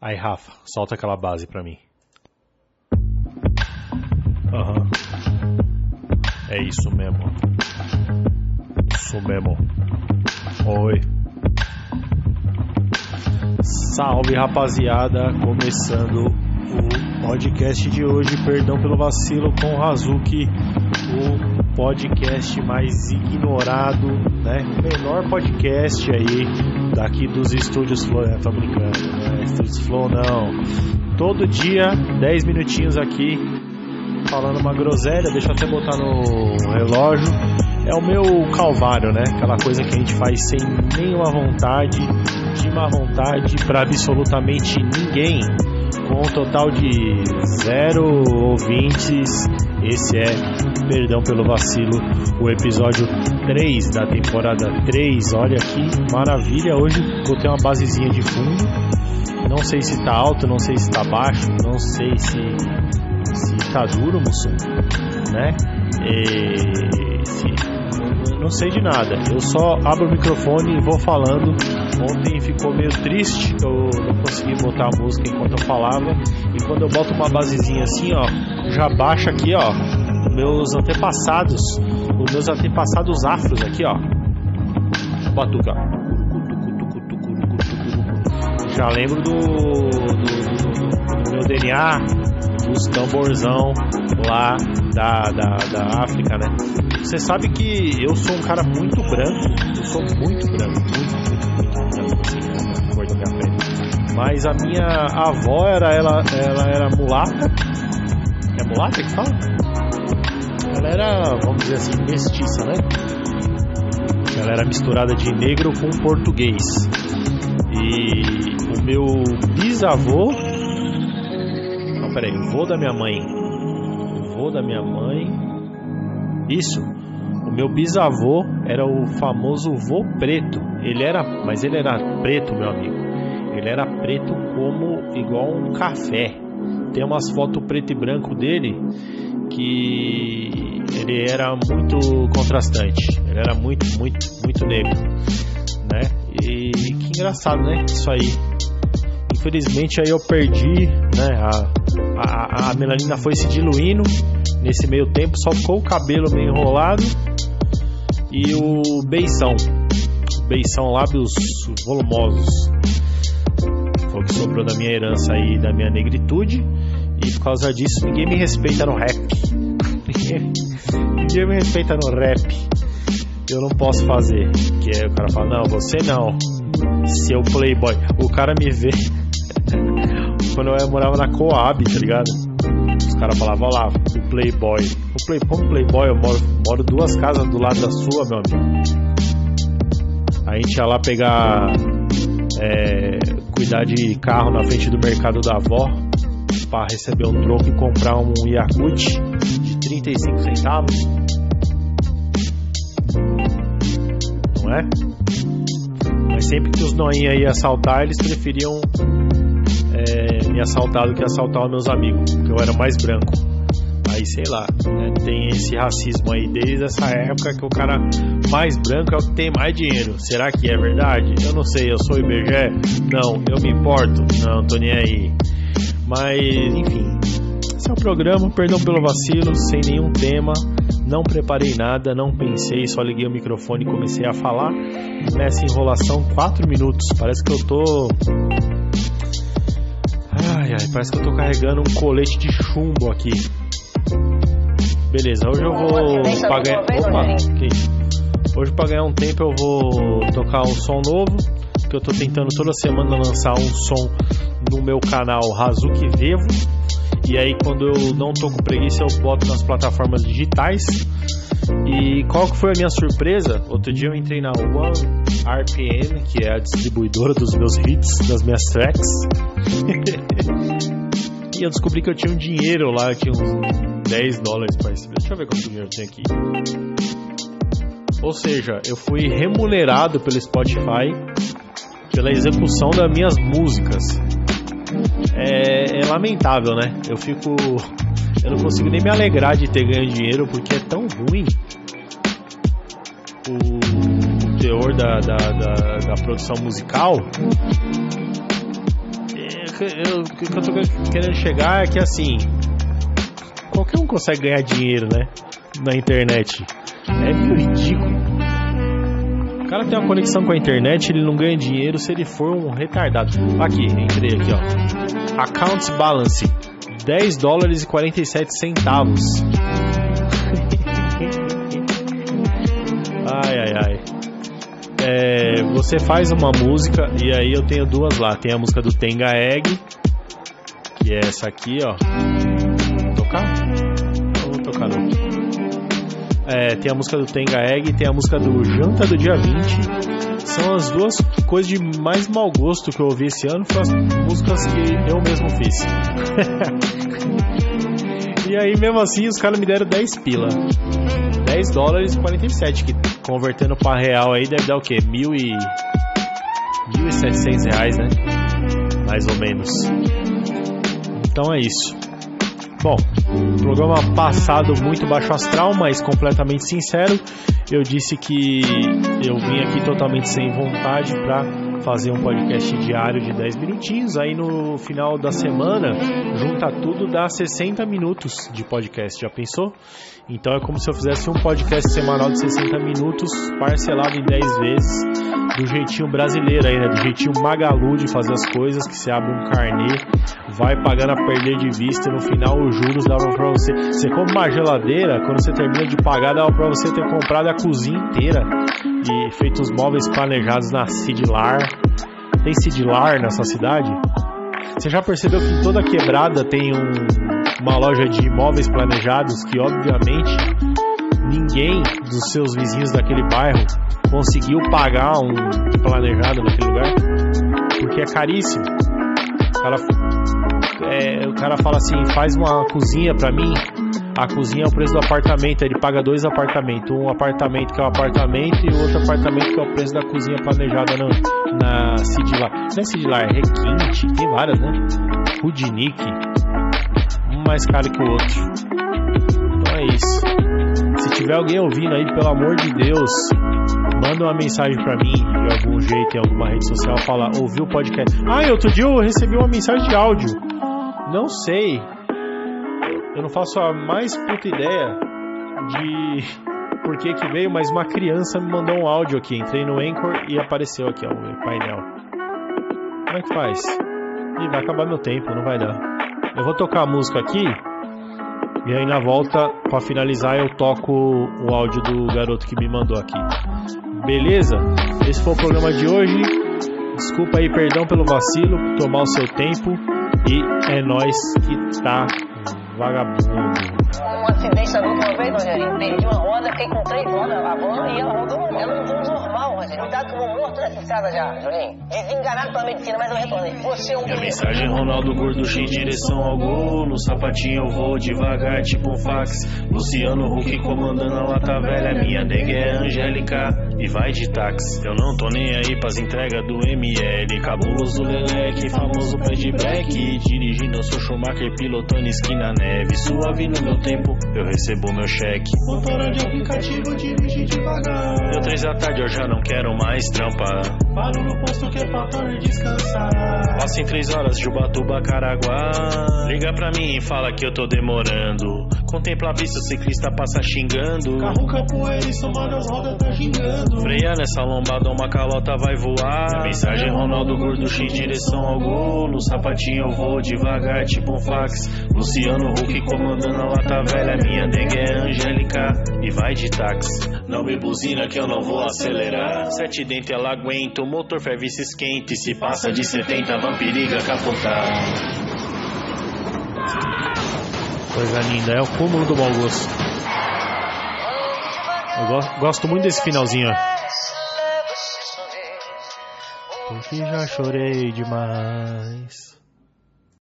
Aí, Rafa, solta aquela base pra mim. Aham. É isso mesmo. Isso mesmo. Oi. Salve rapaziada, começando o podcast de hoje, perdão pelo vacilo com o Hazuki, o podcast mais ignorado, né? O menor podcast aí daqui dos estúdios Flow, né? tô brincando, não é estúdios Flow não. Todo dia, 10 minutinhos aqui, falando uma groselha, deixa eu até botar no relógio. É o meu calvário, né? Aquela coisa que a gente faz sem nenhuma vontade, de má vontade para absolutamente ninguém com um total de zero ouvintes. Esse é, perdão pelo vacilo, o episódio 3 da temporada 3. Olha que maravilha! Hoje botei uma basezinha de fundo. Não sei se tá alto, não sei se tá baixo, não sei se, se tá duro, Mussum, né? E, se, não sei de nada. Eu só abro o microfone e vou falando. Ontem ficou meio triste eu não consegui botar a música enquanto eu falava. E quando eu boto uma basezinha assim, ó, já baixa aqui, ó, meus antepassados, os meus antepassados afros aqui, ó. Batuca. Já lembro do, do, do, do meu DNA, dos tamborzão lá da, da, da África, né? Você sabe que eu sou um cara muito branco, eu sou muito branco, muito, muito, muito branco, assim. Mas a minha avó era, ela, ela era mulata, é mulata que fala? Ela era, vamos dizer assim, mestiça, né? Ela era misturada de negro com português. E o meu bisavô. Não, peraí, o vô da minha mãe. O vô da minha mãe. Isso. Meu bisavô era o famoso vô preto. Ele era, mas ele era preto, meu amigo. Ele era preto como igual um café. Tem umas fotos preto e branco dele que ele era muito contrastante. Ele era muito, muito, muito negro, né? E que engraçado, né? Isso aí. Infelizmente aí eu perdi, né? A, a, a melanina foi se diluindo nesse meio tempo, só ficou o cabelo meio enrolado e o beição. Beição, lábios volumosos. Foi o que sobrou da minha herança aí, da minha negritude. E por causa disso ninguém me respeita no rap. ninguém me respeita no rap. Eu não posso fazer. Que aí o cara fala, não, você não. Seu playboy. O cara me vê. Quando eu morava na Coab, tá ligado? Caras falavam, olha lá, o playboy. O play, como playboy, eu moro, moro duas casas do lado da sua, meu amigo. A gente ia lá pegar. É, cuidar de carro na frente do mercado da avó para receber um troco e comprar um Yakut de 35 centavos. Não é? Mas sempre que os noinha iam assaltar, eles preferiam me assaltar do que assaltar meus amigos, porque eu era mais branco. Aí sei lá, né, tem esse racismo aí desde essa época que o cara mais branco é o que tem mais dinheiro. Será que é verdade? Eu não sei, eu sou IBGE? Não, eu me importo? Não, tô nem aí. Mas, enfim, esse é o programa. Perdão pelo vacilo, sem nenhum tema. Não preparei nada, não pensei, só liguei o microfone e comecei a falar. Nessa enrolação, 4 minutos. Parece que eu tô. Ai, ai, parece que eu tô carregando um colete de chumbo aqui. Beleza, hoje eu vou pagar. Opa, ok. Hoje pra ganhar um tempo eu vou tocar um som novo. Que eu tô tentando toda semana lançar um som no meu canal Hazuki Vevo. E aí quando eu não tô com preguiça eu boto nas plataformas digitais. E qual que foi a minha surpresa? Outro dia eu entrei na One RPM, que é a distribuidora dos meus hits, das minhas tracks. e eu descobri que eu tinha um dinheiro lá, eu tinha uns 10 dólares receber. Deixa eu ver quanto dinheiro tem aqui. Ou seja, eu fui remunerado pelo Spotify pela execução das minhas músicas. É, lamentável, né? Eu fico. Eu não consigo nem me alegrar de ter ganho dinheiro porque é tão ruim o teor da, da, da, da produção musical. É, eu, o que eu tô querendo chegar é que assim. Qualquer um consegue ganhar dinheiro, né? Na internet. É meio ridículo. O cara tem uma conexão com a internet, ele não ganha dinheiro se ele for um retardado. Aqui, entrei aqui, ó. Accounts balance: 10 dólares e 47 centavos. ai, ai, ai. É, você faz uma música e aí eu tenho duas lá. Tem a música do Tenga Egg, que é essa aqui, ó. É, tem a música do Tenga Egg tem a música do Janta do Dia 20. São as duas coisas de mais mau gosto que eu ouvi esse ano. Foram as músicas que eu mesmo fiz. e aí, mesmo assim, os caras me deram 10 pila. 10 dólares e 47, que convertendo para real aí deve dar o quê? Mil e... 1.700 reais, né? Mais ou menos. Então é isso. Bom, programa passado muito baixo astral, mas completamente sincero. Eu disse que eu vim aqui totalmente sem vontade para fazer um podcast diário de 10 minutinhos. Aí no final da semana, junta tudo, dá 60 minutos de podcast. Já pensou? Então é como se eu fizesse um podcast semanal de 60 minutos, parcelado em 10 vezes, do jeitinho brasileiro aí, né? Do jeitinho magalu de fazer as coisas, que você abre um carnê, vai pagando a perder de vista no final os juros davam pra você. Você compra uma geladeira, quando você termina de pagar, dava pra você ter comprado a cozinha inteira e feito os móveis planejados na Cidlar. Tem Cidlar nessa cidade? Você já percebeu que toda quebrada tem um, uma loja de móveis planejados que, obviamente, ninguém dos seus vizinhos daquele bairro conseguiu pagar um planejado naquele lugar porque é caríssimo. O cara, é, o cara fala assim: faz uma cozinha para mim. A cozinha é o preço do apartamento. Ele paga dois apartamentos: um apartamento que é o apartamento e outro apartamento que é o preço da cozinha planejada na, na Cidlar. Não é Cidlar, é Requinte, tem várias, né? Rudinick mais caro que o outro. Então é isso. Se tiver alguém ouvindo aí, pelo amor de Deus, manda uma mensagem para mim de algum jeito em alguma rede social, fala, ouviu o podcast. Ah, e outro dia eu recebi uma mensagem de áudio. Não sei. Eu não faço a mais puta ideia de por que que veio, mas uma criança me mandou um áudio aqui. Entrei no Anchor e apareceu aqui, ó, o painel. Como é que faz? Ih, vai acabar meu tempo, não vai dar. Eu vou tocar a música aqui e aí na volta, para finalizar, eu toco o áudio do garoto que me mandou aqui. Beleza? Esse foi o programa de hoje. Desculpa aí, perdão pelo vacilo, tomar o seu tempo. E é nós que tá vagabundo. Um acidente da última vez, Rogerinho, perdi uma roda, fiquei com três rodas, a van e ela rodou, ela normal, Rogerinho. Cuidado que eu vou morto nessa estrada já, Julinho. Desenganado pela medicina, mas eu retornei. Você é um Minha mensagem, Ronaldo Gorducho em direção ao gol. No sapatinho eu vou devagar, tipo um fax. Luciano Huck comandando a lata velha. Minha nega é Angélica e vai de táxi. Eu não tô nem aí pras entregas do ML. Cabuloso Leleque, famoso pé de black. Dirigindo, eu sou Schumacher, pilotando esquina neve. Suave no meu tempo, eu recebo meu cheque. Motora de aplicativo. Deu três da tarde, eu já não quero mais trampar. Paro no posto que é pra torre descansar. Passa em três horas de Ubatuba, Caraguá. Liga pra mim e fala que eu tô demorando. Contempla a vista, o ciclista passa xingando. Carro capoeira e somando as rodas tá gingando. Freia nessa lombada, uma calota vai voar. Mensagem, Ronaldo Gorducho em direção ao gol. No sapatinho eu vou devagar, tipo um fax. Luciano Huck comandando a lata velha. Minha nega é Angélica e vai de táxi. Não me buzina que eu não vou acelerar. Sete dentes ela aguenta, o motor ferve se esquenta. E se passa de 70, vampiriga capotar. Coisa linda, é o cúmulo do mau gosto. Eu go- gosto muito desse finalzinho. Porque já chorei demais.